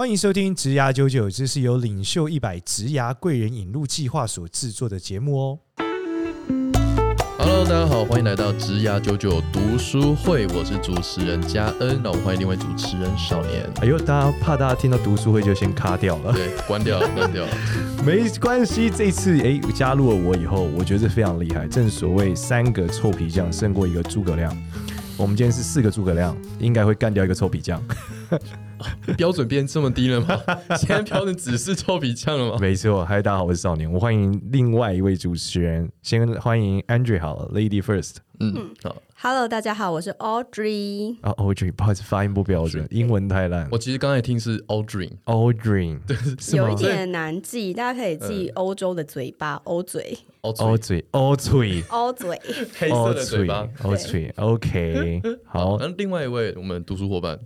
欢迎收听《职涯九九》，这是由领袖一百职涯贵人引路计划所制作的节目哦。Hello，大家好，欢迎来到职涯九九读书会，我是主持人嘉恩。那我们欢迎另外主持人少年。哎呦，大家怕大家听到读书会就先卡掉了，对，关掉了，关掉了。没关系，这次哎加入了我以后，我觉得非常厉害。正所谓三个臭皮匠胜过一个诸葛亮。我们今天是四个诸葛亮，应该会干掉一个臭皮匠。标准变这么低了吗？现在标准只是臭皮匠了吗？没错。嗨，大家好，我是少年。我欢迎另外一位主持人，先欢迎 Andrew 好了，Lady First。嗯，好。Hello，大家好，我是 Audrey。啊，Audrey，不好意思，发音不标准，英文太烂。我其实刚才听是 Audrey，Audrey，对，有一点难记，大家可以记欧洲的嘴巴，欧嘴，欧嘴，欧嘴，欧嘴，黑色的嘴巴，欧嘴。OK，好。那另外一位我们读书伙伴。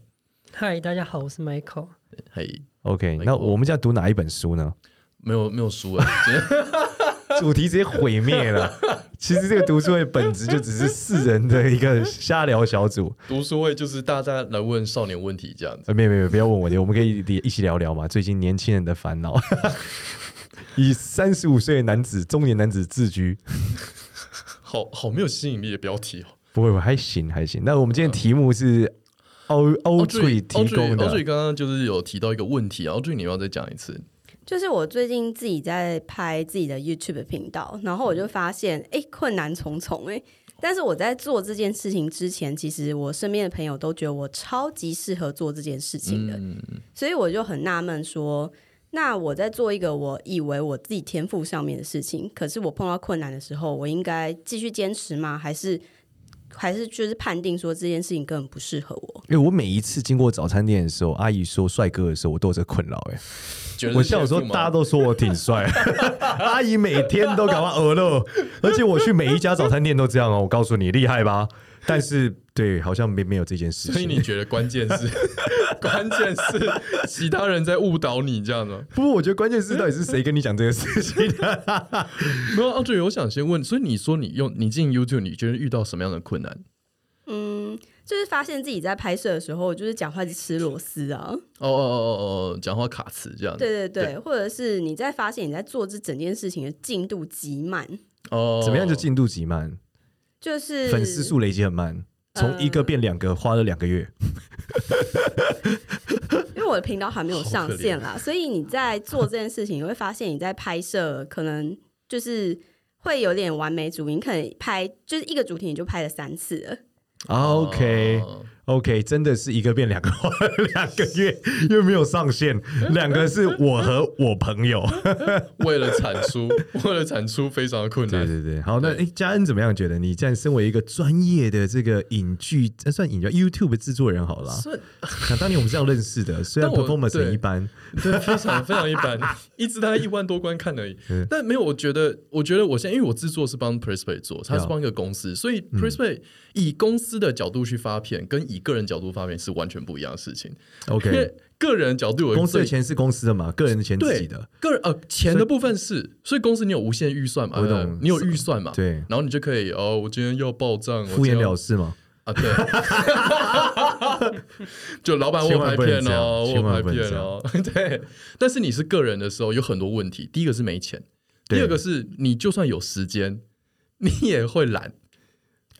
嗨，大家好，我是 Michael。嘿，OK，那我们现在读哪一本书呢？没有，没有书啊，主题直接毁灭了。其实这个读书会本质就只是四人的一个瞎聊小组。读书会就是大家来问少年问题这样子。没有没有，不要问我的，我们可以一起聊聊嘛。最近年轻人的烦恼，以三十五岁的男子、中年男子自居，好好没有吸引力的标题哦。不会，还行还行。那我们今天题目是。欧欧最提供的，欧最刚刚就是有提到一个问题，欧最你要再讲一次。就是我最近自己在拍自己的 YouTube 频道，然后我就发现，哎、欸，困难重重哎、欸。但是我在做这件事情之前，其实我身边的朋友都觉得我超级适合做这件事情的，嗯、所以我就很纳闷说，那我在做一个我以为我自己天赋上面的事情，可是我碰到困难的时候，我应该继续坚持吗？还是？还是就是判定说这件事情根本不适合我。因为我每一次经过早餐店的时候，阿姨说帅哥的时候，我都有这困扰。哎，我小时候大家都说我挺帅，阿姨每天都搞我鹅肉，而且我去每一家早餐店都这样哦。我告诉你，厉害吧？但是。对，好像没没有这件事情。所以你觉得关键是，关键是其他人在误导你这样的？不过我觉得关键是到底是谁跟你讲这个事情？没有，奥瑞，我想先问，所以你说你用你进 YouTube，你觉得遇到什么样的困难？嗯，就是发现自己在拍摄的时候，就是讲话是吃螺丝啊。哦哦哦哦哦，讲话卡词这样。对对对，对或者是你在发现你在做这整件事情的进度极慢。哦，怎么样就进度极慢？就是粉丝数累积很慢。从一个变两个花了两个月，因为我的频道还没有上线啦，所以你在做这件事情，你会发现你在拍摄可能就是会有点完美主义，你可能拍就是一个主题你就拍了三次了。OK。OK，真的是一个变两个，两个月又没有上线，两个是我和我朋友 为了产出，为了产出非常的困难。对对对，好，那哎，嘉恩怎么样？觉得你这样身为一个专业的这个影剧，算影剧 YouTube 制作人好了。想当年我们是这样认识的，虽然 performance 很一般，对，非常非常一般，一直大概一万多观看而已。但没有，我觉得，我觉得我现在因为我制作是帮 PressPlay 做，他是帮一个公司，所以 PressPlay 以公司的角度去发片，跟以以个人角度发明是完全不一样的事情。OK，因为个人角度，公司的钱是公司的嘛，个人的钱自己的。个人呃，钱的部分是，所以公司你有无限预算嘛？我懂，你有预算嘛？对，然后你就可以哦，我今天要报账，敷衍了事嘛？啊，对，就老板我拍片哦，我拍片哦，对。但是你是个人的时候，有很多问题。第一个是没钱，第二个是你就算有时间，你也会懒。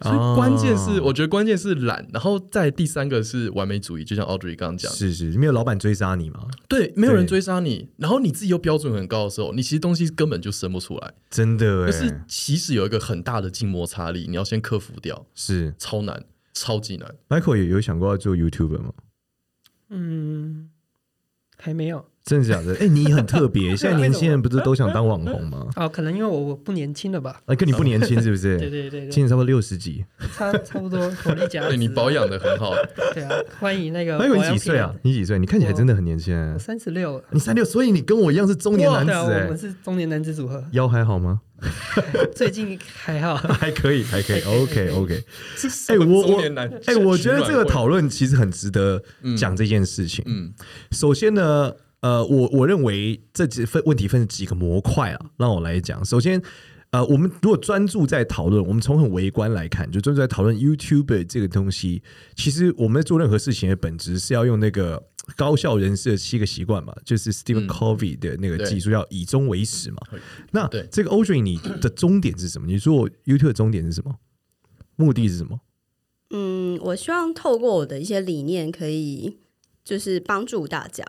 所以关键是，我觉得关键是懒，然后再第三个是完美主义，就像 Audrey 刚刚讲，是是，没有老板追杀你吗？对，没有人追杀你，然后你自己又标准很高的时候，你其实东西根本就生不出来，真的。可是其实有一个很大的静摩擦力，你要先克服掉，是超难，超级难。Michael 也有想过要做 YouTuber 吗？嗯，还没有。真的假的？哎，你很特别。现在年轻人不是都想当网红吗？哦，可能因为我我不年轻了吧？哎，跟你不年轻 是不是？对对对，今年差不多六十几，差差不多火力加。对，你保养的很好。对啊，欢迎那个。还有你几岁啊？你几岁？你看起来真的很年轻。三十六。你三六，所以你跟我一样是中年男子。对，我们是中年男子组合。腰还好吗？最近还好，还可以，还可以。OK OK。哎，我我哎，我觉得这个讨论其实很值得讲这件事情。嗯，首先呢。呃，我我认为这几分问题分成几个模块啊，让我来讲。首先，呃，我们如果专注在讨论，我们从很微观来看，就专注在讨论 YouTube 这个东西。其实我们在做任何事情的本质是要用那个高效人士的七个习惯嘛，就是 Stephen Covey 的那个技术，要以终为始嘛。那这个 Audrey，你的终点是什么？你做 YouTube 的终点是什么？目的是什么？嗯，我希望透过我的一些理念，可以就是帮助大家，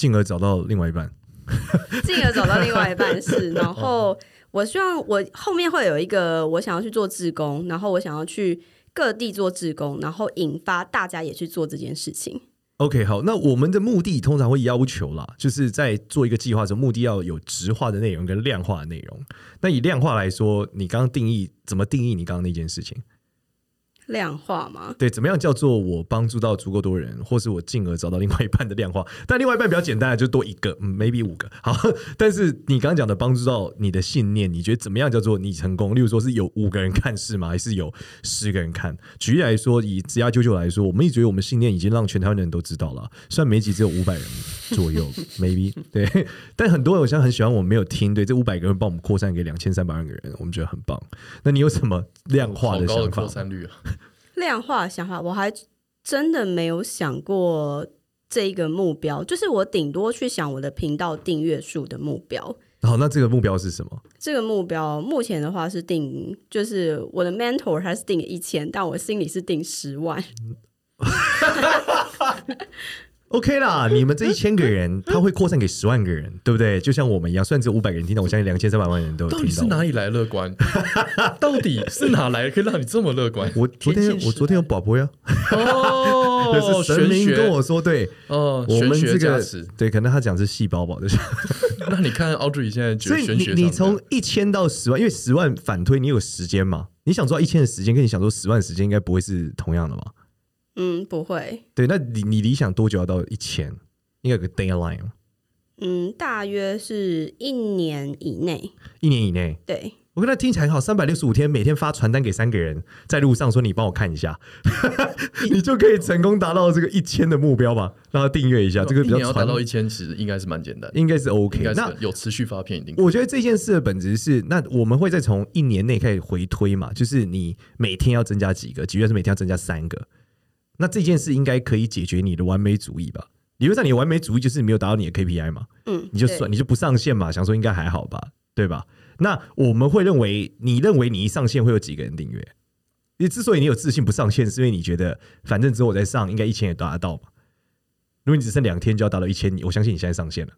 进而找到另外一半，进而找到另外一半是。然后我希望我后面会有一个，我想要去做志工，然后我想要去各地做志工，然后引发大家也去做这件事情。OK，好，那我们的目的通常会要求啦，就是在做一个计划的时候，目的要有直化的内容跟量化的内容。那以量化来说，你刚刚定义怎么定义你刚刚那件事情？量化吗？对，怎么样叫做我帮助到足够多人，或是我进而找到另外一半的量化？但另外一半比较简单，就多一个，嗯，maybe 五个。好，但是你刚刚讲的帮助到你的信念，你觉得怎么样叫做你成功？例如说是有五个人看是吗？还是有十个人看？举例来说，以职涯九九来说，我们一直觉得我们信念已经让全台湾的人都知道了。虽然每集只有五百人左右，maybe 对，但很多人好像很喜欢我们没有听。对，这五百个人帮我们扩散给两千三百万个人，我们觉得很棒。那你有什么量化的想法？扩散率啊？量化的想法，我还真的没有想过这一个目标。就是我顶多去想我的频道订阅数的目标。好，那这个目标是什么？这个目标目前的话是定，就是我的 mentor 他是定一千，但我心里是定十万。OK 啦，你们这一千个人，他会扩散给十万个人，对不对？就像我们一样，虽然只有五百个人听到，我相信两千三百万人都有听到。到底是哪里来乐观？到底是哪来可以让你这么乐观？我昨天我昨天有宝宝呀，哦，是神明跟我说，对，哦，我们这个对，可能他讲是细胞吧，就是。那你看 Audrey 现在觉得，所以你你从一千到十万，因为十万反推，你有时间嘛？你想做一千的时间，跟你想做十万的时间，应该不会是同样的吧？嗯，不会。对，那你你理想多久要到一千？应该有个 deadline 嗯，大约是一年以内。一年以内。对，我跟他听起来很好，三百六十五天，每天发传单给三个人，在路上说你帮我看一下，你就可以成功达到这个一千的目标吧？让他订阅一下，这个比较要达到一千，其实应该是蛮简单，应该是 OK。那有持续发片一定。我觉得这件事的本质是，那我们会再从一年内开始回推嘛，就是你每天要增加几个，几月是每天要增加三个。那这件事应该可以解决你的完美主义吧？理论上，你的完美主义就是没有达到你的 KPI 嘛？嗯，你就算你就不上线嘛，想说应该还好吧，对吧？那我们会认为，你认为你一上线会有几个人订阅？你之所以你有自信不上线，是因为你觉得反正之后我再上，应该一千也达得到嘛？如果你只剩两天就要达到一千，我相信你现在上线了。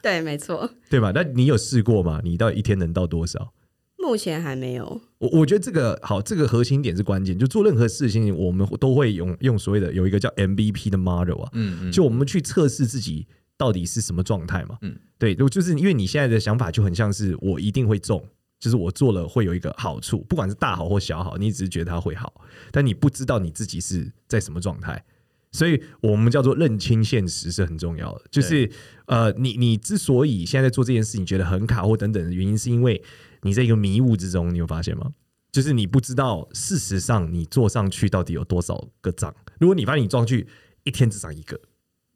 对，没错，对吧？那你有试过吗？你到底一天能到多少？目前还没有。我我觉得这个好，这个核心点是关键。就做任何事情，我们都会用用所谓的有一个叫 MVP 的 model 啊，嗯嗯，就我们去测试自己到底是什么状态嘛，嗯，对，就是因为你现在的想法就很像是我一定会中，就是我做了会有一个好处，不管是大好或小好，你只是觉得它会好，但你不知道你自己是在什么状态，所以我们叫做认清现实是很重要的。就是呃，你你之所以现在在做这件事情觉得很卡或等等的原因，是因为。你在一个迷雾之中，你有发现吗？就是你不知道，事实上你做上去到底有多少个涨。如果你发现你做上去一天只涨一个，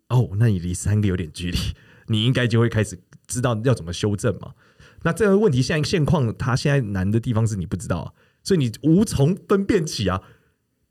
哦，那你离三个有点距离，你应该就会开始知道要怎么修正嘛。那这个问题现在现况，它现在难的地方是你不知道，啊所以你无从分辨起啊，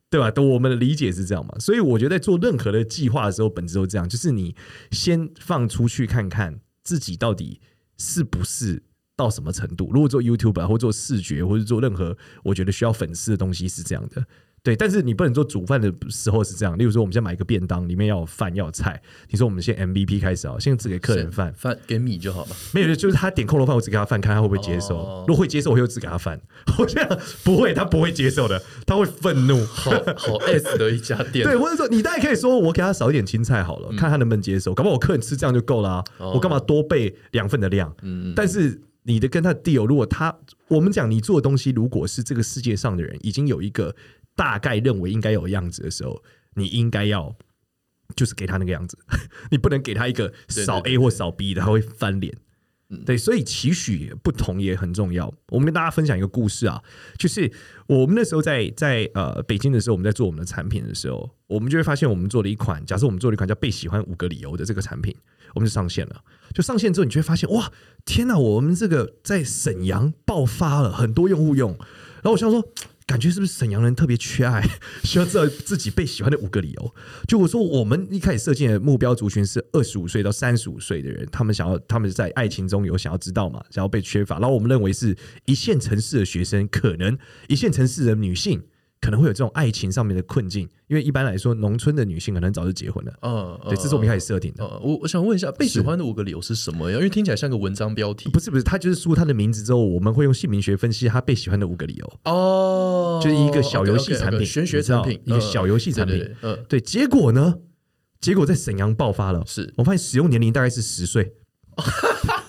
对吧？我们的理解是这样嘛。所以我觉得在做任何的计划的时候，本质都这样，就是你先放出去看看自己到底是不是。到什么程度？如果做 YouTube 或做视觉，或者做任何我觉得需要粉丝的东西是这样的，对。但是你不能做煮饭的时候是这样。例如说，我们先买一个便当，里面要有饭，要有菜。你说我们先 MVP 开始啊，先只给客人饭，饭给米就好了。没有，就是他点扣肉饭，我只给他饭，看他会不会接受。哦、如果会接受，我就只给他饭。我这样不会，他不会接受的，他会愤怒。好好 S 的一家店。对，或者说你大概可以说，我给他少一点青菜好了，嗯、看他能不能接受。搞不好我客人吃这样就够了、啊，哦、我干嘛多备两份的量？嗯，但是。你的跟他的 deal，如果他我们讲你做的东西，如果是这个世界上的人已经有一个大概认为应该有的样子的时候，你应该要就是给他那个样子，你不能给他一个少 A 或少 B 的，他会翻脸。对，所以期许不同也很重要。我们跟大家分享一个故事啊，就是我们那时候在在呃北京的时候，我们在做我们的产品的时候，我们就会发现我们做了一款，假设我们做了一款叫“被喜欢五个理由”的这个产品，我们就上线了。就上线之后，你就会发现哇，天哪！我们这个在沈阳爆发了很多用户用。然后我想说，感觉是不是沈阳人特别缺爱，需要知道自己被喜欢的五个理由？就我说，我们一开始设定的目标族群是二十五岁到三十五岁的人，他们想要他们在爱情中有想要知道嘛，想要被缺乏。然后我们认为是一线城市的学生，可能一线城市的女性。可能会有这种爱情上面的困境，因为一般来说，农村的女性可能早就结婚了。嗯，对，这是我们一开始设定的。我我想问一下，被喜欢的五个理由是什么呀？因为听起来像个文章标题。不是不是，他就是输他的名字之后，我们会用姓名学分析他被喜欢的五个理由。哦，就是一个小游戏产品，玄学产品，一个小游戏产品。嗯，对。结果呢？结果在沈阳爆发了。是我发现使用年龄大概是十岁。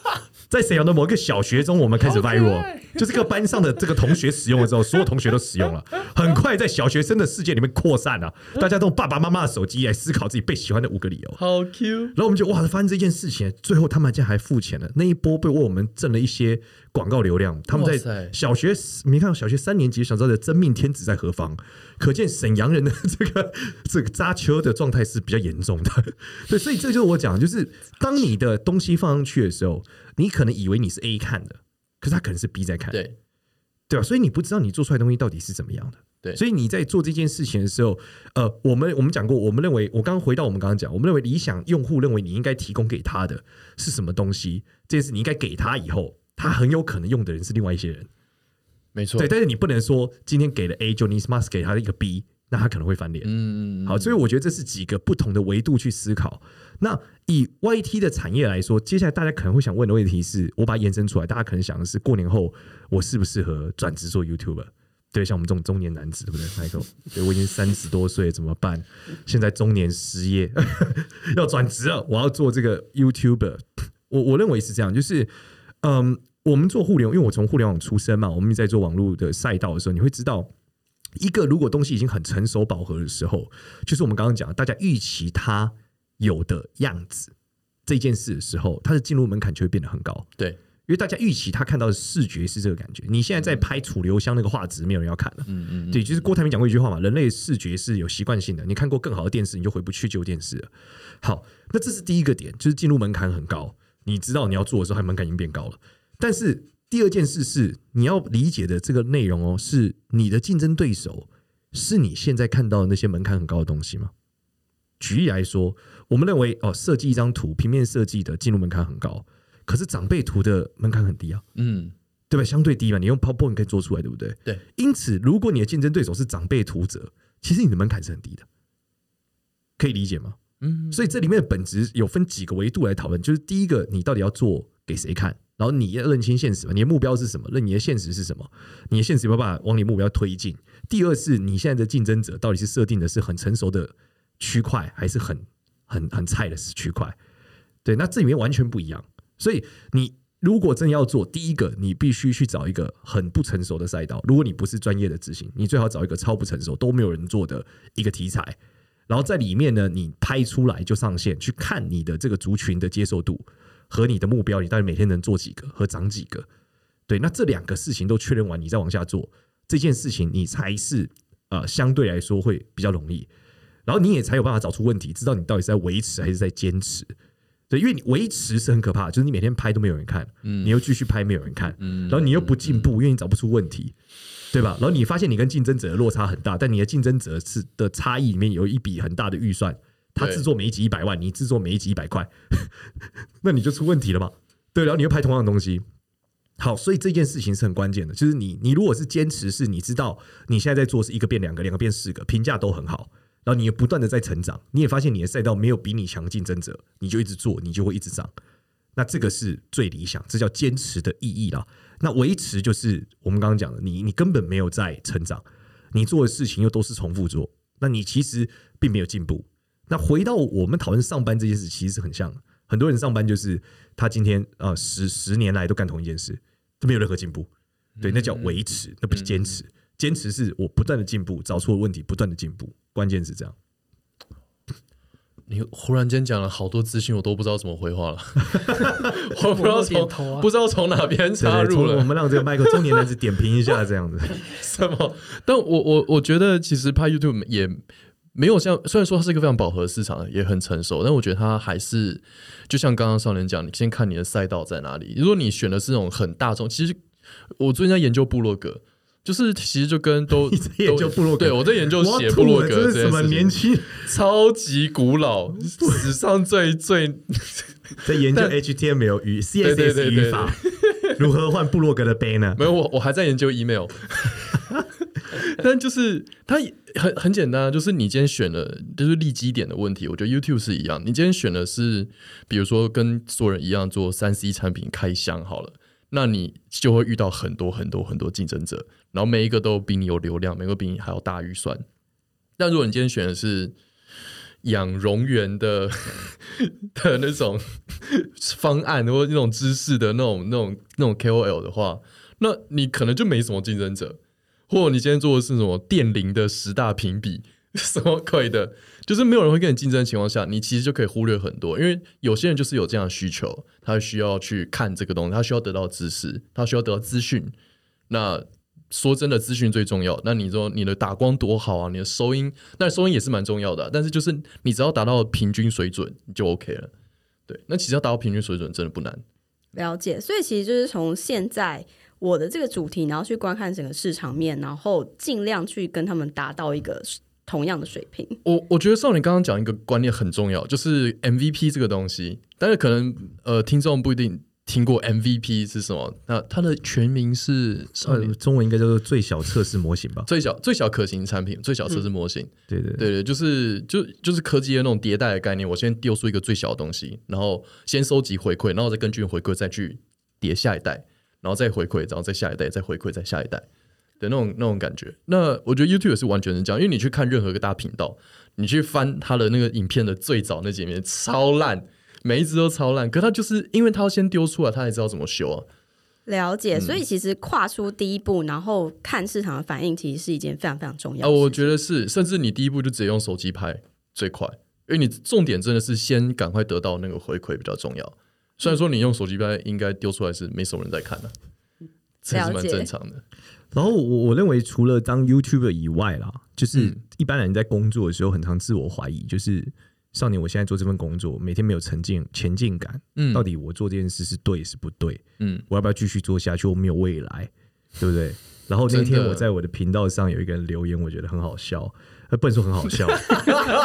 在沈阳的某一个小学中，我们开始 viral。就这个班上的这个同学使用了之后，所有同学都使用了，很快在小学生的世界里面扩散了。大家都用爸爸妈妈的手机来思考自己被喜欢的五个理由，好 Q。然后我们就哇，发生这件事情，最后他们竟然还付钱了。那一波被为我们挣了一些广告流量。他们在小学，你看小学三年级，想知道的真命天子在何方？可见沈阳人的 这个这个扎秋的状态是比较严重的。对，所以这就是我讲，就是当你的东西放上去的时候，你可能以为你是 A 看的。可是他可能是 B 在看，对对吧？所以你不知道你做出来的东西到底是怎么样的，对。所以你在做这件事情的时候，呃，我们我们讲过，我们认为，我刚刚回到我们刚刚讲，我们认为理想用户认为你应该提供给他的是什么东西，这件事你应该给他以后，他很有可能用的人是另外一些人，没错。对，但是你不能说今天给了 A，就你 must 给他的一个 B。那他可能会翻脸，嗯，好，所以我觉得这是几个不同的维度去思考。那以 YT 的产业来说，接下来大家可能会想问的问题是，我把它延伸出来，大家可能想的是，过年后我适不适合转职做 YouTuber？对，像我们这种中年男子，对不对，Michael？对，我已经三十多岁，怎么办？现在中年失业，要转职了，我要做这个 YouTuber。我我认为是这样，就是，嗯，我们做互联网，因为我从互联网出身嘛，我们在做网络的赛道的时候，你会知道。一个如果东西已经很成熟饱和的时候，就是我们刚刚讲大家预期它有的样子这件事的时候，它的进入门槛就会变得很高。对，因为大家预期他看到的视觉是这个感觉。你现在在拍楚留香那个画质，没有人要看了。嗯嗯，对，就是郭台铭讲过一句话嘛，人类视觉是有习惯性的。你看过更好的电视，你就回不去旧电视了。好，那这是第一个点，就是进入门槛很高。你知道你要做的时候，它门槛已经变高了，但是。第二件事是你要理解的这个内容哦，是你的竞争对手是你现在看到的那些门槛很高的东西吗？举例来说，我们认为哦，设计一张图，平面设计的进入门槛很高，可是长辈图的门槛很低啊，嗯，对吧？相对低嘛，你用 PowerPoint 可以做出来，对不对？对。因此，如果你的竞争对手是长辈图者，其实你的门槛是很低的，可以理解吗？嗯。所以这里面的本质有分几个维度来讨论，就是第一个，你到底要做给谁看？然后你要认清现实嘛，你的目标是什么？认你的现实是什么？你的现实有没有办法往你目标推进？第二是你现在的竞争者到底是设定的是很成熟的区块，还是很很很菜的区块？对，那这里面完全不一样。所以你如果真要做，第一个你必须去找一个很不成熟的赛道。如果你不是专业的执行，你最好找一个超不成熟都没有人做的一个题材，然后在里面呢，你拍出来就上线去看你的这个族群的接受度。和你的目标，你到底每天能做几个和涨几个？对，那这两个事情都确认完，你再往下做这件事情，你才是呃相对来说会比较容易。然后你也才有办法找出问题，知道你到底是在维持还是在坚持。对，因为你维持是很可怕，就是你每天拍都没有人看，嗯，你又继续拍没有人看，嗯，然后你又不进步，因为你找不出问题，对吧？然后你发现你跟竞争者的落差很大，但你的竞争者是的差异里面有一笔很大的预算。他制作每一集一百万，你制作每一集一百块，那你就出问题了嘛？对，然后你又拍同样的东西，好，所以这件事情是很关键的，就是你你如果是坚持，是你知道你现在在做是一个变两个，两个变四个，评价都很好，然后你也不断的在成长，你也发现你的赛道没有比你强竞争者，你就一直做，你就会一直涨，那这个是最理想，这叫坚持的意义啦。那维持就是我们刚刚讲的，你你根本没有在成长，你做的事情又都是重复做，那你其实并没有进步。那回到我们讨论上班这件事，其实是很像的。很多人上班就是他今天呃十十年来都干同一件事，都没有任何进步。对，那叫维持，那不是坚持。坚持是我不断的进步，找出问题，不断的进步。关键是这样。你忽然间讲了好多资讯，我都不知道怎么回话了。我不知道从不知道从哪边插入了。我们让这个麦克中年男子点评一下，这样子。什么？但我我我觉得其实拍 YouTube 也。没有像，虽然说它是一个非常饱和的市场，也很成熟，但我觉得它还是就像刚刚少年讲，你先看你的赛道在哪里。如果你选的是那种很大众，其实我最近在研究部落格，就是其实就跟都 研究部落格，对我在研究写部落格这，是什么年轻超级古老 史上最最 在研究 HTML 与 CSS 语法，如何换部落格的 banner？没有，我我还在研究 email，但就是它很很简单，就是你今天选了就是立基点的问题，我觉得 YouTube 是一样，你今天选的是比如说跟所有人一样做三 C 产品开箱好了。那你就会遇到很多很多很多竞争者，然后每一个都比你有流量，每个比你还要大预算。但如果你今天选的是养蠑螈的 的那种方案，或者那种知识的那种、那种、那种 KOL 的话，那你可能就没什么竞争者。或者你今天做的是什么电铃的十大评比，什么鬼的？就是没有人会跟你竞争的情况下，你其实就可以忽略很多，因为有些人就是有这样的需求，他需要去看这个东西，他需要得到知识，他需要得到资讯。那说真的，资讯最重要。那你说你的打光多好啊，你的收音，那收音也是蛮重要的。但是就是你只要达到平均水准，就 OK 了。对，那其实要达到平均水准真的不难。了解，所以其实就是从现在我的这个主题，然后去观看整个市场面，然后尽量去跟他们达到一个。同样的水平，我我觉得少年刚刚讲一个观念很重要，就是 MVP 这个东西。但是可能呃，听众不一定听过 MVP 是什么。那它的全名是呃，中文应该叫做最小测试模型吧？最小最小可行产品，最小测试模型。嗯、对对对对，就是就就是科技的那种迭代的概念。我先丢出一个最小的东西，然后先收集回馈，然后再根据回馈再去叠下一代，然后再回馈，然后再下一代，再回馈，再下一代。的那种那种感觉，那我觉得 YouTube 也是完全是这样，因为你去看任何一个大频道，你去翻他的那个影片的最早那几面，超烂，每一只都超烂。可他就是因为他要先丢出来，他才知道怎么修啊。了解，所以其实跨出第一步，然后看市场的反应，其实是一件非常非常重要的。啊，我觉得是，甚至你第一步就直接用手机拍最快，因为你重点真的是先赶快得到那个回馈比较重要。虽然说你用手机拍，应该丢出来是没什么人在看的，这是蛮正常的。然后我我认为除了当 YouTuber 以外啦，就是一般人在工作的时候很常自我怀疑，就是少年，我现在做这份工作，每天没有前进前进感，嗯，到底我做这件事是对是不对？嗯，我要不要继续做下去？我没有未来，对不对？然后那天我在我的频道上有一个人留言，我觉得很好笑，呃不能说很好笑，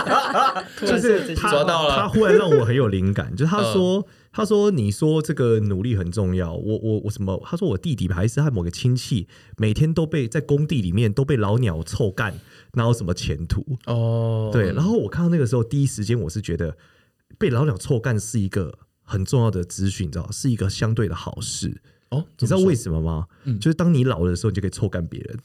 就是他他忽然让我很有灵感，就是他说。他说：“你说这个努力很重要，我我我什么？他说我弟弟还是他某个亲戚，每天都被在工地里面都被老鸟臭干，哪有什么前途？哦，对。然后我看到那个时候，第一时间我是觉得被老鸟臭干是一个很重要的资讯，你知道，是一个相对的好事。哦，你知道为什么吗？嗯，就是当你老的时候，你就可以臭干别人。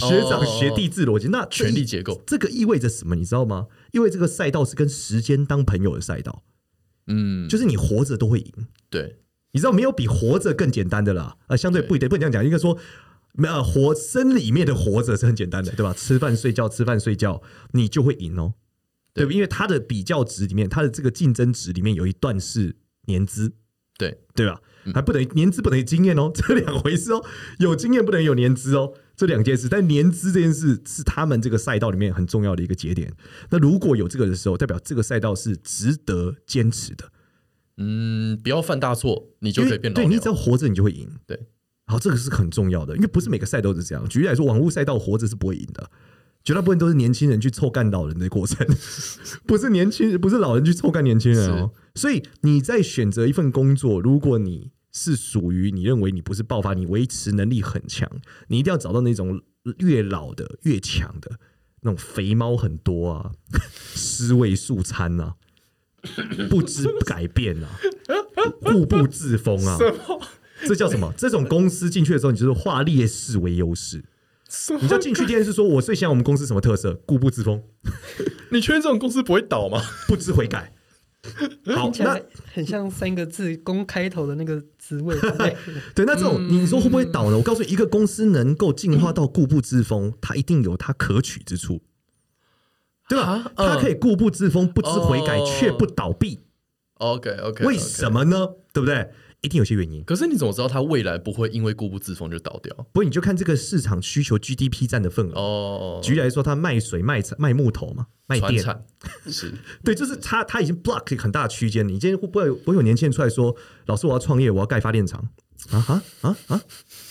学长学弟制逻辑，那权力结构，这个意味着什么？你知道吗？因为这个赛道是跟时间当朋友的赛道。”嗯，就是你活着都会赢，对，你知道没有比活着更简单的啦，呃，相对不一定，不能这样讲，应该说，没有活生里面的活着是很简单的，对吧？吃饭睡觉，吃饭睡觉，你就会赢哦，对，对，因为它的比较值里面，它的这个竞争值里面有一段是年资，对，对吧？还不等于年资不等于经验哦，这两回事哦，有经验不等于有年资哦。这两件事，但年资这件事是他们这个赛道里面很重要的一个节点。那如果有这个的时候，代表这个赛道是值得坚持的。嗯，不要犯大错，你就可以变老。对，你只要活着，你就会赢。对，好，这个是很重要的，因为不是每个赛道都是这样。举例来说，网络赛道活着是不会赢的，绝大部分都是年轻人去臭干老人的过程，不是年轻人，不是老人去臭干年轻人哦。所以你在选择一份工作，如果你是属于你认为你不是爆发，你维持能力很强，你一定要找到那种越老的越强的那种肥猫很多啊，尸位素餐啊，不知改变啊，固步自封啊，这叫什么？这种公司进去的时候，你就是化劣势为优势。你就进去电视说，我最喜欢我们公司什么特色？固步自封。你确认这种公司不会倒吗？不知悔改。好，那很像三个字“公”开头的那个职位。对，那这种你说会不会倒呢？我告诉你，一个公司能够进化到固步自封，它一定有它可取之处，对吧？它可以固步自封，不知悔改，却不倒闭。OK OK，为什么呢？对不对？一定有些原因。可是你怎么知道它未来不会因为固步自封就倒掉？不过你就看这个市场需求 GDP 占的份额哦。举例来说，它卖水、卖卖木头嘛，卖电产是 对，就是它它已经 block 很大的区间。你今天会不会不会有年轻人出来说，老师我要创业，我要盖发电厂啊哈啊啊？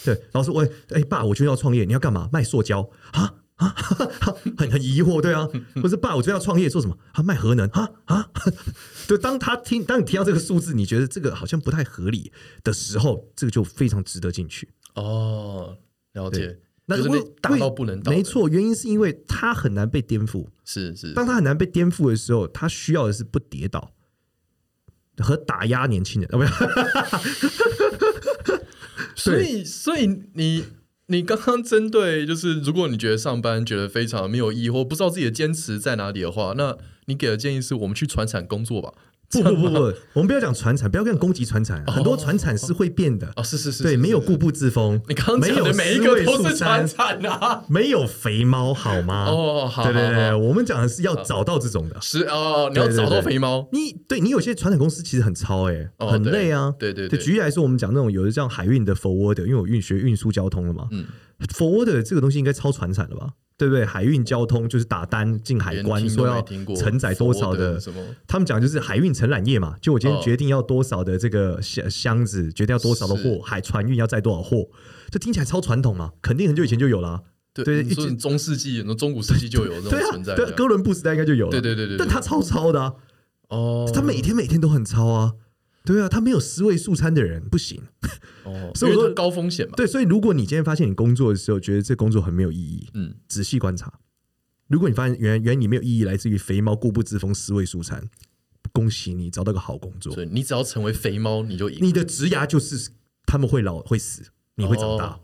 对，老师我哎爸，我就要创业，你要干嘛？卖塑胶啊？啊，很很疑惑，对啊，不是爸，我觉得要创业做什么？他卖核能啊啊！对，当他听，当你听到这个数字，你觉得这个好像不太合理的时候，这个就非常值得进去。哦，了解。那如果大到不能到，没错，原因是因为他很难被颠覆。是是，当他很难被颠覆的时候，他需要的是不跌倒和打压年轻人。不所以，所以你。你刚刚针对就是，如果你觉得上班觉得非常没有意义，或不知道自己的坚持在哪里的话，那你给的建议是我们去船厂工作吧。不不不不，我们不要讲传产，不要跟攻击传产，很多传产是会变的。哦，是是是，对，没有固步自封。你刚刚讲的每一个都是传产啊，没有肥猫好吗？哦，好，对对对，我们讲的是要找到这种的。是哦，你要找到肥猫。你对你有些传产公司其实很操哎，很累啊。对对对，举例来说，我们讲那种有的像海运的 forward，因为我运学运输交通了嘛。嗯，forward 这个东西应该超传产的吧？对不对？海运交通就是打单进海关，说要承载多少的什么？他们讲就是海运承揽业嘛。就我今天决定要多少的这个箱箱子，决定要多少的货，海船运要载多少货，这听起来超传统嘛？肯定很久以前就有了。对，一直中世纪、那中古世纪就有这种存在。对，哥伦布时代应该就有了。对对对对。但他超超的哦，他每天每天都很超啊。对啊，他没有十位素餐的人不行。哦，所以说高风险嘛。对，所以如果你今天发现你工作的时候觉得这工作很没有意义，嗯，仔细观察，如果你发现原原来你没有意义来自于肥猫固步自封十位素餐，恭喜你找到个好工作。对，你只要成为肥猫，你就赢。你的职涯就是他们会老会死，你会长大。哦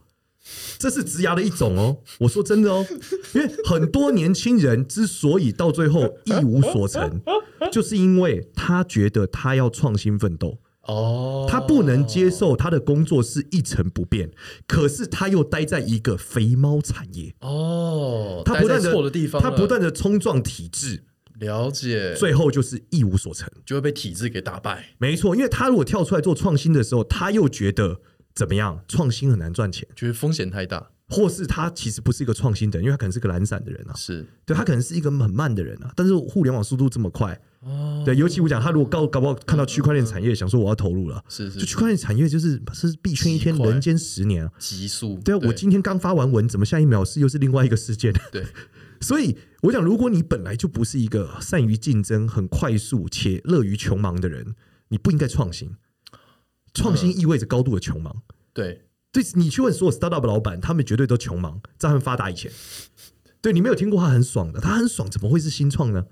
这是职涯的一种哦，我说真的哦，因为很多年轻人之所以到最后一无所成，就是因为他觉得他要创新奋斗哦，他不能接受他的工作是一成不变，可是他又待在一个肥猫产业。哦，他不断的错的地方，他不断的冲撞体制，了解，最后就是一无所成，就会被体制给打败。没错，因为他如果跳出来做创新的时候，他又觉得。怎么样？创新很难赚钱，觉得风险太大，或是他其实不是一个创新的人，因为他可能是个懒散的人啊。是，对他可能是一个很慢的人啊。但是互联网速度这么快，哦，对，尤其我讲，他如果搞搞不好看到区块链产业，想说我要投入了，是是，就区块链产业就是是币圈一天，人间十年啊，急速。对啊，我今天刚发完文，怎么下一秒是又是另外一个事件？对，所以我讲，如果你本来就不是一个善于竞争、很快速且乐于穷忙的人，你不应该创新。创新意味着高度的穷忙。对。对，你去问所有 startup 老板，他们绝对都穷忙，在他们发达以前。对，你没有听过他很爽的，他很爽，怎么会是新创呢？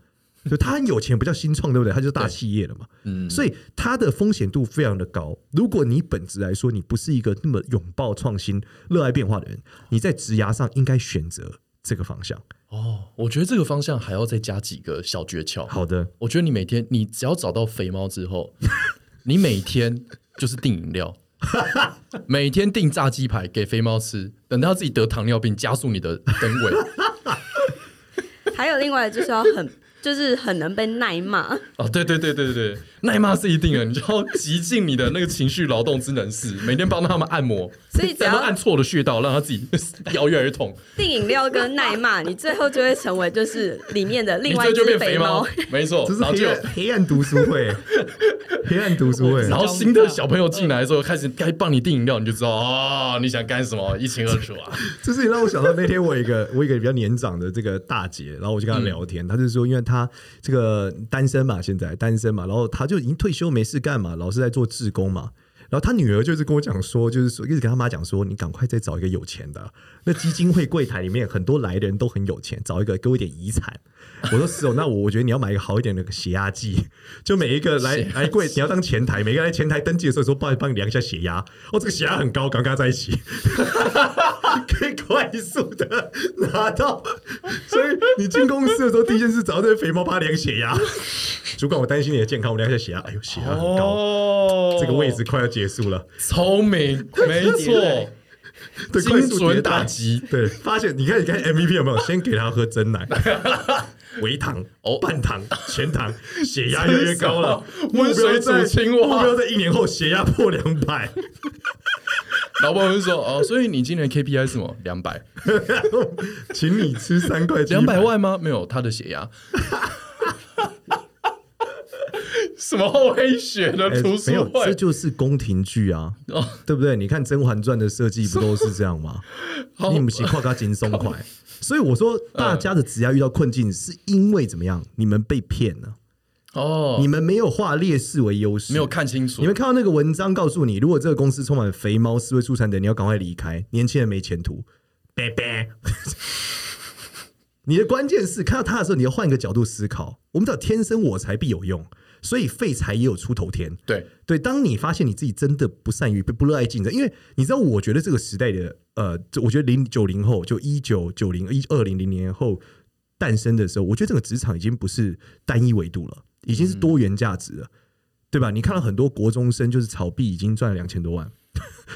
就他很有钱，不叫新创，对不对？他就是大企业了嘛。嗯，所以他的风险度非常的高。如果你本质来说，你不是一个那么拥抱创新、热爱变化的人，你在职涯上应该选择这个方向。哦，我觉得这个方向还要再加几个小诀窍。好的，我觉得你每天，你只要找到肥猫之后，你每天就是订饮料。每天订炸鸡排给肥猫吃，等到自己得糖尿病，加速你的灯尾。还有另外就是要很。就是很能被耐骂哦，对对对对对对，耐骂是一定的，你就要极尽你的那个情绪劳动之能事，每天帮他们按摩，所以 只要按错了穴道，让他自己腰越来越痛。订饮料跟耐骂，你最后就会成为就是里面的另外一只肥猫，没错，这是黑暗黑暗读书会，黑暗读书会。然后新的小朋友进来的时候，开始该帮你订饮料，你就知道哦，你想干什么，一清二楚啊。这是让我想到那天我一个 我一个比较年长的这个大姐，然后我就跟她聊天，她就说，因为她。这个单身嘛，现在单身嘛，然后她就已经退休没事干嘛，老是在做志工嘛。然后他女儿就是跟我讲说，就是说一直跟他妈讲说，你赶快再找一个有钱的。那基金会柜台里面很多来的人都很有钱，找一个给我一点遗产。我说是哦，那我我觉得你要买一个好一点的血压计，就每一个来来柜你要当前台，每个来前台登记的时候说，帮帮你量一下血压。哦，这个血压很高，刚刚在一起，可以快速的拿到。所以你进公司的时候，第一件事找到这个肥猫帮他量血压。主管，我担心你的健康，我量一下血压。哎呦，血压很高，哦、这个位置快要结束了。聪明，没错。对，精准打击。对，发现你看，你看 MVP 有没有？先给他喝真奶。微糖、哦，半糖、全糖，血压越来越高了。温水煮青蛙，目标在一年后血压破两百。老板就说：“哦，所以你今年 KPI 是什么？两百，请你吃三块，两百万吗？没有，他的血压。什么厚黑学的图书、欸、没有，这就是宫廷剧啊，哦、对不对？你看《甄嬛传》的设计不都是这样吗？你们情况更加松快。所以我说，大家的职涯遇到困境，是因为怎么样？你们被骗了哦，你们没有化劣势为优势，没有看清楚。你们看到那个文章，告诉你，如果这个公司充满肥猫、思维出产的，你要赶快离开，年轻人没前途。拜拜。你的关键是看到他的时候，你要换一个角度思考。我们知道天生我材必有用。所以废材也有出头天。对对，当你发现你自己真的不善于、不不热爱竞争，因为你知道，我觉得这个时代的呃，我觉得零九零后就一九九零一二零零年后诞生的时候，我觉得这个职场已经不是单一维度了，已经是多元价值了，嗯、对吧？你看到很多国中生就是炒币已经赚了两千多万，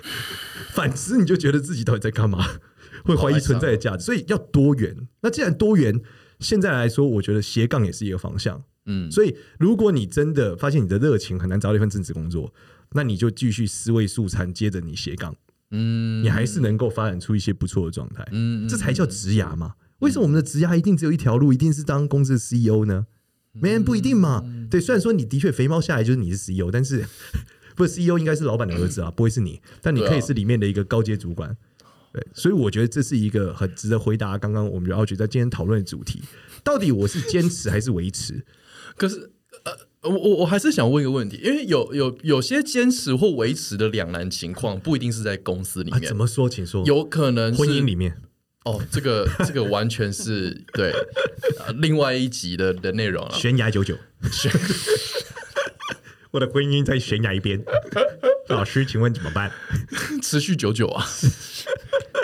反之你就觉得自己到底在干嘛？会怀疑存在的价值，所以要多元。那既然多元，现在来说，我觉得斜杠也是一个方向。嗯，所以如果你真的发现你的热情很难找到一份正职工作，那你就继续思维素餐，接着你斜杠，嗯，你还是能够发展出一些不错的状态，嗯，这才叫职涯嘛。为什么我们的职涯一定只有一条路，一定是当公司的 CEO 呢？没人不一定嘛。对，虽然说你的确肥猫下来就是你是 CEO，但是不是 CEO 应该是老板的儿子啊，不会是你，但你可以是里面的一个高阶主管。对，所以我觉得这是一个很值得回答。刚刚我们就要觉得今天讨论的主题，到底我是坚持还是维持？可是，呃，我我我还是想问一个问题，因为有有有些坚持或维持的两难情况，不一定是在公司里面。啊、怎么说？请说。有可能婚姻里面。哦，这个 这个完全是对、呃、另外一集的的内容了。悬崖九九，我的婚姻在悬崖一边。老师，请问怎么办？持续九九啊。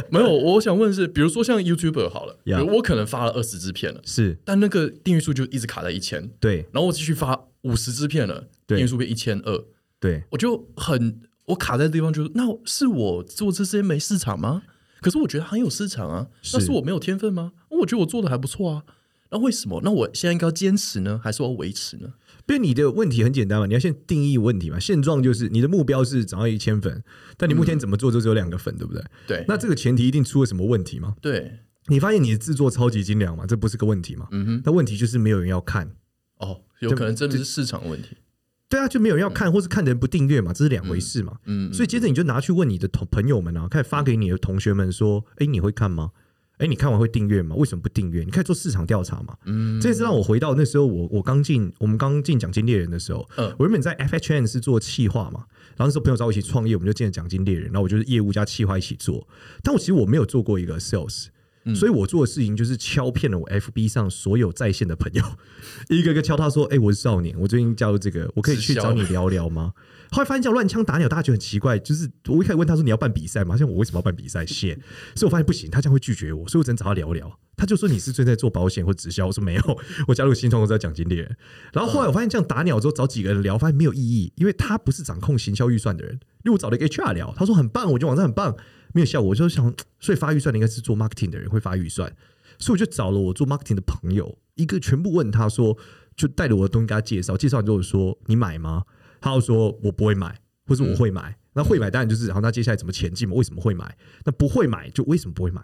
没有，我想问是，比如说像 YouTuber 好了，比如我可能发了二十支片了，是，但那个订阅数就一直卡在一千，对，然后我继续发五十支片了，订阅数变一千二，对，我就很我卡在的地方就是，那是我做这些没市场吗？可是我觉得很有市场啊，那是我没有天分吗？我觉得我做的还不错啊，那为什么？那我现在应该要坚持呢，还是我要维持呢？因为你的问题很简单嘛，你要先定义问题嘛。现状就是你的目标是涨到一千粉，但你目前怎么做就只有两个粉，对不对？对。那这个前提一定出了什么问题吗？对。你发现你的制作超级精良嘛？这不是个问题嘛？嗯哼。那问题就是没有人要看。哦，有可能真的是市场问题。对啊，就没有人要看，或是看的人不订阅嘛，这是两回事嘛。嗯。所以接着你就拿去问你的同朋友们啊，开始发给你的同学们说：“哎，你会看吗？”哎，你看完会订阅吗？为什么不订阅？你可以做市场调查嘛。嗯，这也是让我回到那时候我，我我刚进我们刚进奖金猎人的时候，嗯，我原本在 FHN 是做企划嘛，然后那时候朋友找我一起创业，我们就进了奖金猎人，然后我就是业务加企划一起做。但我其实我没有做过一个 sales，嗯，所以我做的事情就是敲骗了我 FB 上所有在线的朋友，一个一个敲他说：“哎，我是少年，我最近加入这个，我可以去找你聊聊吗？”后来发现这样乱枪打鸟，大家觉得很奇怪。就是我一开始问他说：“你要办比赛吗？”像我为什么要办比赛？谢。所以我发现不行，他这样会拒绝我，所以我只能找他聊聊。他就说：“你是最近在做保险或直销？”我说：“没有，我加入新创公司叫奖金猎人。”然后后来我发现这样打鸟之后，找几个人聊，发现没有意义，因为他不是掌控行销预算的人。因为我找了一个 HR 聊，他说很棒，我觉得网站很棒，没有效果。我就想，所以发预算的应该是做 marketing 的人会发预算，所以我就找了我做 marketing 的朋友，一个全部问他说，就带着我的东西给他介绍，介绍完之后说：“你买吗？”他就说：“我不会买。”或者我会买，嗯、那会买当然就是，然后那接下来怎么前进嘛？为什么会买？那不会买就为什么不会买？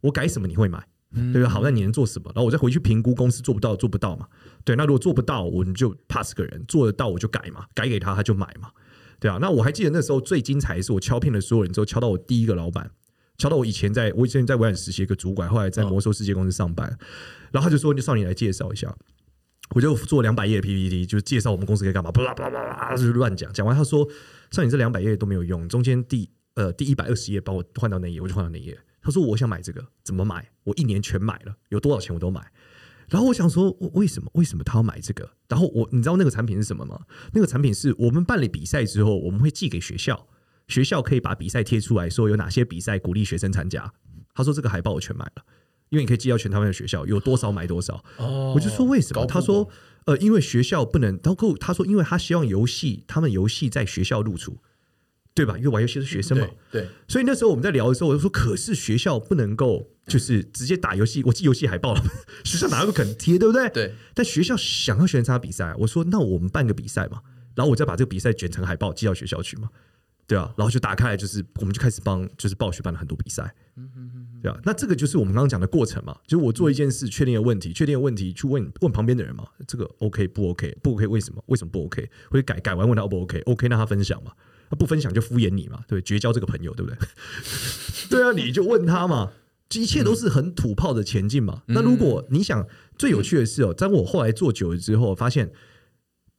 我改什么你会买？嗯、对吧？好，那你能做什么？然后我再回去评估公司做不到做不到嘛？对，那如果做不到，我们就 pass 个人；做得到我就改嘛，改给他他就买嘛，对啊。那我还记得那时候最精彩的是我敲骗了所有人之后，敲到我第一个老板，敲到我以前在我以前在微软实习一个主管，后来在魔兽世界公司上班，哦、然后他就说：“你少你来介绍一下。”我就做两百页的 PPT，就是介绍我们公司可以干嘛，巴拉巴拉巴拉，就是乱讲。讲完他说。像你这两百页都没有用，中间第呃第一百二十页把我换到那页，我就换到那页。他说我想买这个，怎么买？我一年全买了，有多少钱我都买。然后我想说，为什么？为什么他要买这个？然后我你知道那个产品是什么吗？那个产品是我们办理比赛之后，我们会寄给学校，学校可以把比赛贴出来说有哪些比赛鼓励学生参加。他说这个海报我全买了，因为你可以寄到全台湾的学校，有多少买多少。哦，我就说为什么？他说。呃，因为学校不能，包括他说，因为他希望游戏，他们游戏在学校露出，对吧？因为玩游戏是学生嘛，对。对所以那时候我们在聊的时候，我就说：可是学校不能够就是直接打游戏，我寄游戏海报了，学校哪有可能贴，对不对？对。但学校想要选参加比赛，我说：那我们办个比赛嘛，然后我再把这个比赛卷成海报寄到学校去嘛，对啊，然后就打开来，就是我们就开始帮就是暴雪办了很多比赛。嗯嗯嗯。对啊，那这个就是我们刚刚讲的过程嘛，就是我做一件事，确定的问题，确定的问题，去问问旁边的人嘛，这个 OK 不 OK？不 OK 为什么？为什么不 OK？会改改完问他 O 不 OK？OK 那他分享嘛，他不分享就敷衍你嘛，对，绝交这个朋友，对不对？对啊，你就问他嘛，一切都是很土炮的前进嘛。那如果你想最有趣的是哦，在我后来做久了之后，发现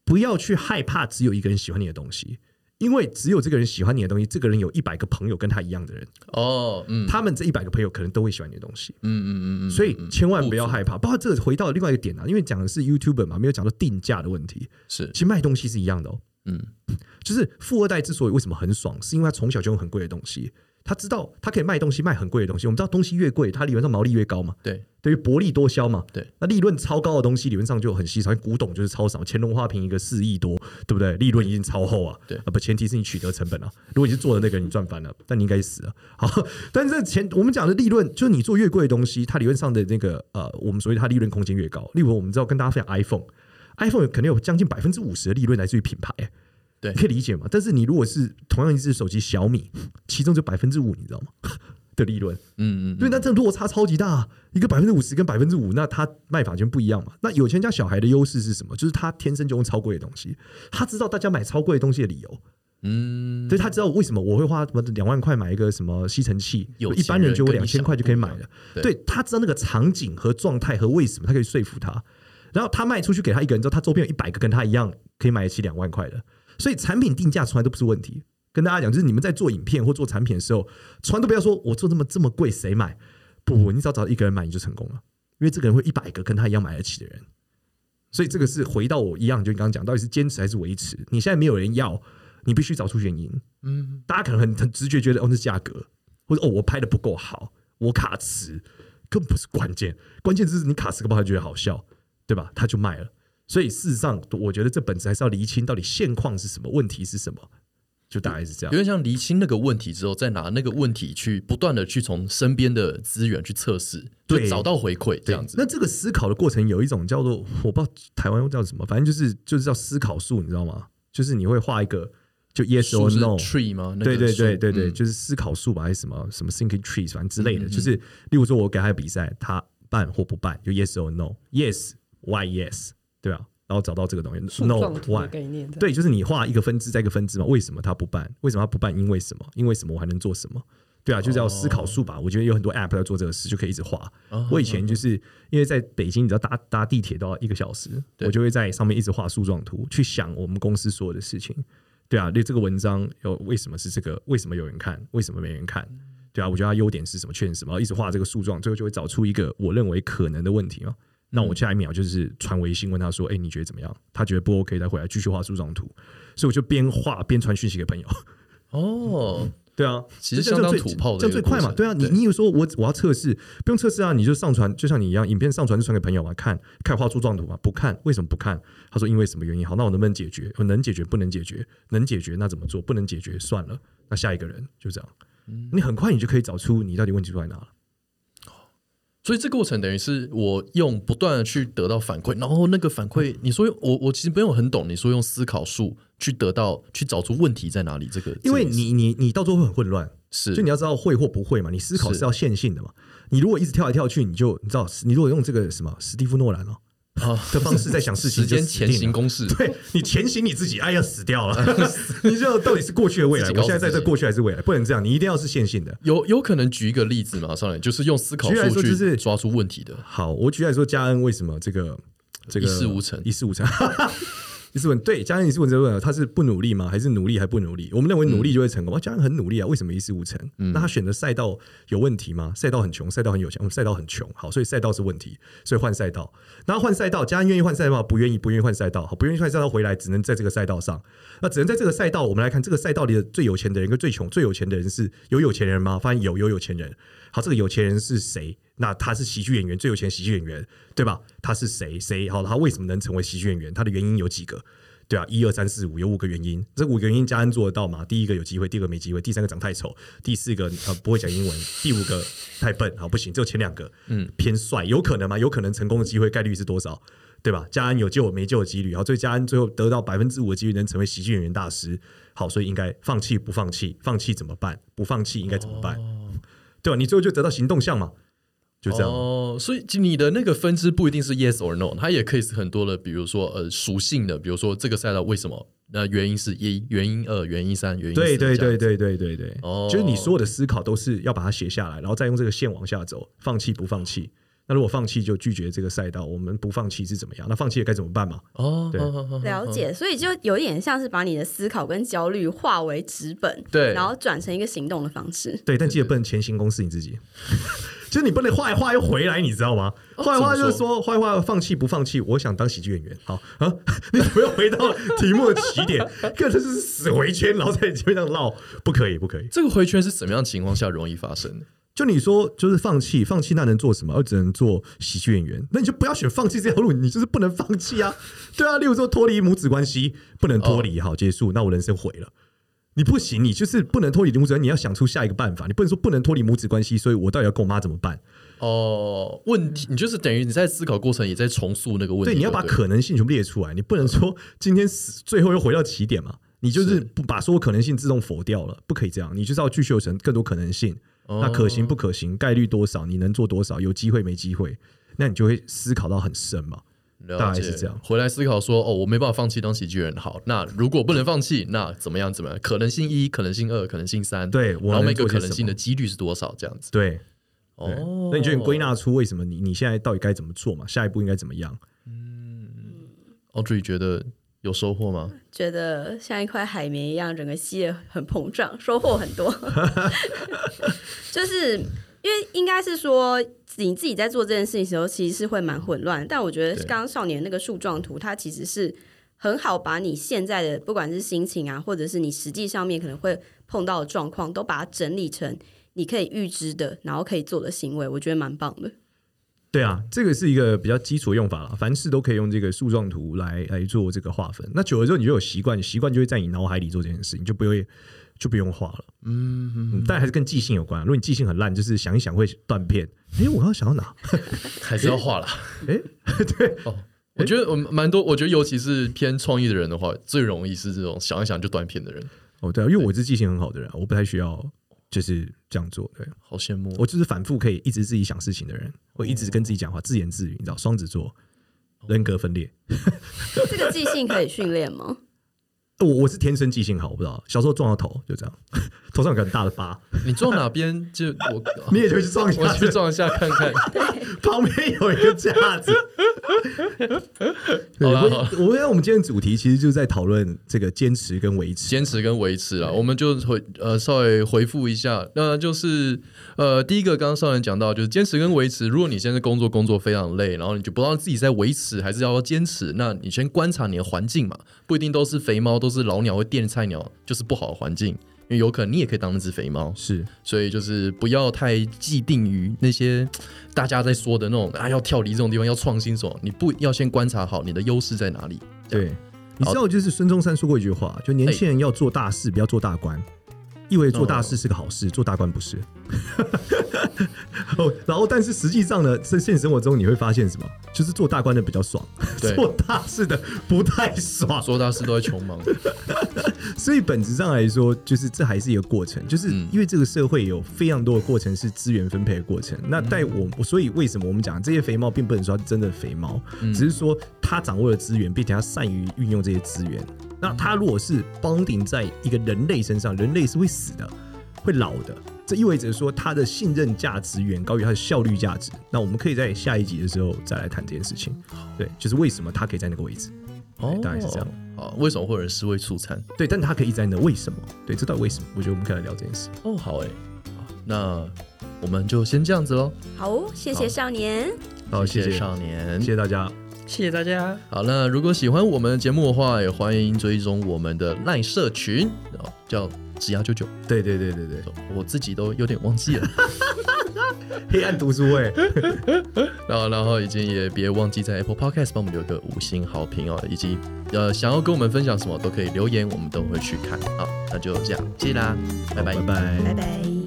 不要去害怕只有一个人喜欢你的东西。因为只有这个人喜欢你的东西，这个人有一百个朋友跟他一样的人哦，嗯，他们这一百个朋友可能都会喜欢你的东西，嗯嗯嗯嗯，所以千万不要害怕。包括这个回到另外一个点啊，因为讲的是 YouTuber 嘛，没有讲到定价的问题。是，其实卖东西是一样的哦，嗯，就是富二代之所以为什么很爽，是因为他从小就用很贵的东西。他知道他可以卖东西卖很贵的东西，我们知道东西越贵，它理论上毛利越高嘛。对，等于薄利多销嘛。对，那利润超高的东西理论上就很稀少，古董就是超少，乾隆花瓶一个四亿多，对不对？利润已经超厚啊。对啊，不，前提是你取得成本啊。如果你是做的那个，你赚翻了，但你应该死了。好，但是前我们讲的利润，就是你做越贵的东西，它理论上的那个呃，我们所谓它利润空间越高。例如，我们知道跟大家分享 iPhone，iPhone 肯定有将近百分之五十的利润来自于品牌。对，你可以理解嘛？但是你如果是同样一只手机小米，其中就百分之五，你知道吗？的利润，嗯嗯，对，那这落差超级大，一个百分之五十跟百分之五，那他卖法就不一样嘛。那有钱家小孩的优势是什么？就是他天生就用超贵的东西，他知道大家买超贵的东西的理由，嗯，所以他知道为什么我会花什么两万块买一个什么吸尘器，有一般人就我两千块就可以买了。对，他知道那个场景和状态和为什么他可以说服他，然后他卖出去给他一个人之后，他周边有一百个跟他一样可以买得起两万块的。所以产品定价从来都不是问题。跟大家讲，就是你们在做影片或做产品的时候，从来都不要说我做这么这么贵，谁买？不，你只要找一个人买，你就成功了。因为这个人会一百个跟他一样买得起的人。所以这个是回到我一样，就你刚刚讲，到底是坚持还是维持？你现在没有人要，你必须找出原因。嗯，大家可能很很直觉觉得哦，那是价格，或者哦，我拍的不够好，我卡词，根本不是关键，关键就是你卡词，不好他觉得好笑，对吧？他就卖了。所以事实上，我觉得这本质还是要厘清到底现况是什么，问题是什么，就大概是这样。有点像厘清那个问题之后，再拿那个问题去不断的去从身边的资源去测试，对，找到回馈这样子。那这个思考的过程有一种叫做我不知道台湾又叫什么，反正就是就是叫思考树，你知道吗？就是你会画一个就 yes or no tree 吗？对对对对对，就是思考树吧，还是什么什么 thinking trees 反正之类的。就是例如说，我给他比赛，他办或不办，就 yes or no，yes why yes，对啊？然后找到这个东西，no why 对，就是你画一个分支再一个分支嘛？为什么他不办？为什么他不办？因为什么？因为什么？我还能做什么？对啊，就是要思考树吧。我觉得有很多 app 在做这个事，就可以一直画。我以前就是因为在北京，你知道搭搭地铁都要一个小时，我就会在上面一直画树状图，去想我们公司所有的事情。对啊，对这个文章有为什么是这个？为什么有人看？为什么没人看？对啊，我觉得它优点是什么？缺点是什么？然后一直画这个树状，最后就会找出一个我认为可能的问题嘛。那我下一秒就是传微信问他说：“哎、欸，你觉得怎么样？”他觉得不 OK，再回来继续画树状图。所以我就边画边传讯息给朋友。哦，对啊，其实相当土炮的，这样最快嘛？对啊，你你有说我我要测试，不用测试啊，你就上传，就像你一样，影片上传就传给朋友嘛，看，看画树状图嘛，不看为什么不看？他说因为什么原因？好，那我能不能解决？我能解决不能解决？能解决那怎么做？不能解决算了，那下一个人就这样。你很快你就可以找出你到底问题出在哪了。所以这个过程等于是我用不断的去得到反馈，然后那个反馈，你说我我其实没有很懂，你说用思考术去得到去找出问题在哪里？这个因为你你你到最后会很混乱，是，所以你要知道会或不会嘛，你思考是要线性的嘛，你如果一直跳来跳去，你就你知道，你如果用这个什么史蒂夫诺兰哦。啊的方式在想事情，时间前行公式，对你前行你自己，哎呀死掉了，你知道到底是过去的未来？我现在在这过去还是未来？不能这样，你一定要是线性的。有有可能举一个例子吗？上来就是用思考数据抓出问题的。好，我举来说，嘉恩为什么这个这个一事无成？一事无成。你是问对家人，你是问这个问他是不努力吗？还是努力还不努力？我们认为努力就会成功。家人很努力啊，为什么一事无成？那他选择赛道有问题吗？赛道很穷，赛道很有钱。赛道很穷，好，所以赛道是问题，所以换赛道。然后换赛道，家人愿意换赛道吗？不愿意，不愿意换赛道。好，不愿意换赛道回来，只能在这个赛道上。那只能在这个赛道。我们来看这个赛道里的最有钱的人跟最穷。最有钱的人是有有钱人吗？发现有有有钱人。好，这个有钱人是谁？那他是喜剧演员，最有钱喜剧演员，对吧？他是谁？谁？好，他为什么能成为喜剧演员？他的原因有几个？对啊，一二三四五有五个原因，这五个原因佳恩做得到吗？第一个有机会，第二个没机会，第三个长太丑，第四个呃不会讲英文，第五个太笨，好不行，只有前两个，嗯，偏帅，有可能吗？有可能成功的机会概率是多少？对吧？加恩有救没救的几率，然后，所以加恩最后得到百分之五的几率能成为喜剧演员大师，好，所以应该放弃不放弃？放弃怎么办？不放弃应该怎么办？哦、对吧？你最后就得到行动项嘛。就这样哦，所以你的那个分支不一定是 yes or no，它也可以是很多的，比如说呃属性的，比如说这个赛道为什么？那原因是一，原因二，原因三，原因四。对对对对对对对，哦，就是你所有的思考都是要把它写下来，然后再用这个线往下走，放弃不放弃？那如果放弃就拒绝这个赛道，我们不放弃是怎么样？那放弃了该怎么办嘛？哦，对，了解，所以就有点像是把你的思考跟焦虑化为纸本，对，然后转成一个行动的方式。对，但记得不能前行公司你自己。就是你不能画一画又回来，你知道吗？画一画就是说画一画放弃不放弃？我想当喜剧演员。好啊，你不要回到题目的起点，更是死回圈，然后在前面这样绕，不可以，不可以。这个回圈是什么样情况下容易发生？就你说，就是放弃，放弃那能做什么？而只能做喜剧演员，那你就不要选放弃这条路，你就是不能放弃啊。对啊，例如说脱离母子关系，不能脱离，好结束，那我人生毁了。你不行，你就是不能脱离母子关系，你要想出下一个办法。你不能说不能脱离母子关系，所以我到底要跟我妈怎么办？哦，问题，你就是等于你在思考过程也在重塑那个问题。对，你要把可能性全部列出来，你不能说今天死，最后又回到起点嘛？你就是不把所有可能性自动否掉了，不可以这样。你就是要继续有成更多可能性，那可行不可行，概率多少，你能做多少，有机会没机会，那你就会思考到很深嘛。大概是这样，回来思考说，哦，我没办法放弃当喜剧人。好，那如果不能放弃，那怎么样？怎么样？可能性一，可能性二，可能性三。对，然后每个可能性的几率是多少？这样子。对，哦，那你就得归纳出为什么你你现在到底该怎么做嘛？下一步应该怎么样？嗯，Audrey 觉得有收获吗？觉得像一块海绵一样，整个吸的很膨胀，收获很多。就是因为应该是说。你自己在做这件事情的时候，其实是会蛮混乱。但我觉得刚刚少年那个树状图，它其实是很好把你现在的不管是心情啊，或者是你实际上面可能会碰到的状况，都把它整理成你可以预知的，然后可以做的行为。我觉得蛮棒的。对啊，这个是一个比较基础的用法了。凡事都可以用这个树状图来来做这个划分。那久了之后，你就有习惯，习惯就会在你脑海里做这件事，你就不会。就不用画了，嗯，嗯，但还是跟记性有关。如果你记性很烂，就是想一想会断片。哎、欸，我要想到哪，还是要画了。哎、欸，对哦，我觉得我蛮多，我觉得尤其是偏创意的人的话，最容易是这种想一想就断片的人。哦，对啊，因为我是记性很好的人，我不太需要就是这样做。对，好羡慕。我就是反复可以一直自己想事情的人，我一直跟自己讲话，自言自语。你知道，双子座人格分裂，这个记性可以训练吗？我我是天生记性好，我不知道小时候撞到头就这样，头上有个很大的疤。你撞哪边就我，你也就去撞一下，我去撞一下看看。旁边有一个架子。好了，我觉得我们今天主题其实就是在讨论这个坚持跟维持，坚持跟维持啊。我们就回呃稍微回复一下，那就是呃第一个刚刚少年讲到就是坚持跟维持。如果你现在工作工作非常累，然后你就不知道自己在维持还是要坚持，那你先观察你的环境嘛，不一定都是肥猫都。是老鸟会电菜鸟，就是不好的环境，因为有可能你也可以当那只肥猫。是，所以就是不要太既定于那些 大家在说的那种啊，要跳离这种地方，要创新什么？你不要先观察好你的优势在哪里？对，你知道，就是孙中山说过一句话，就年轻人要做大事，不要做大官。意味着做大事是个好事，做大官不是。哦，然后但是实际上呢，在现实生活中你会发现什么？就是做大官的比较爽，做大事的不太爽。做大事都在穷忙。所以本质上来说，就是这还是一个过程，就是因为这个社会有非常多的过程是资源分配的过程。那在我，所以为什么我们讲这些肥猫，并不能说它真的肥猫，只是说他掌握了资源，并且他善于运用这些资源。那他如果是 bonding 在一个人类身上，人类是会死的，会老的。这意味着说，他的信任价值远高于他的效率价值。那我们可以在下一集的时候再来谈这件事情。对，就是为什么他可以在那个位置？哦，大概是这样。啊，为什么会有人尸位素餐？对，但他可以一直在那，为什么？对，这到底为什么？我觉得我们可以来聊这件事。哦，好诶，那我们就先这样子喽。好，谢谢少年。好，谢谢少年，谢谢大家。谢谢大家。好，那如果喜欢我们的节目的话，也欢迎追踪我们的赖社群，哦叫职涯九九。对对对对对，我自己都有点忘记了。黑暗读书会。然后，然后已经也别忘记在 Apple Podcast 帮我们留个五星好评哦，以及呃想要跟我们分享什么都可以留言，我们都会去看。好，那就这样，谢谢啦，拜拜，拜拜，拜拜。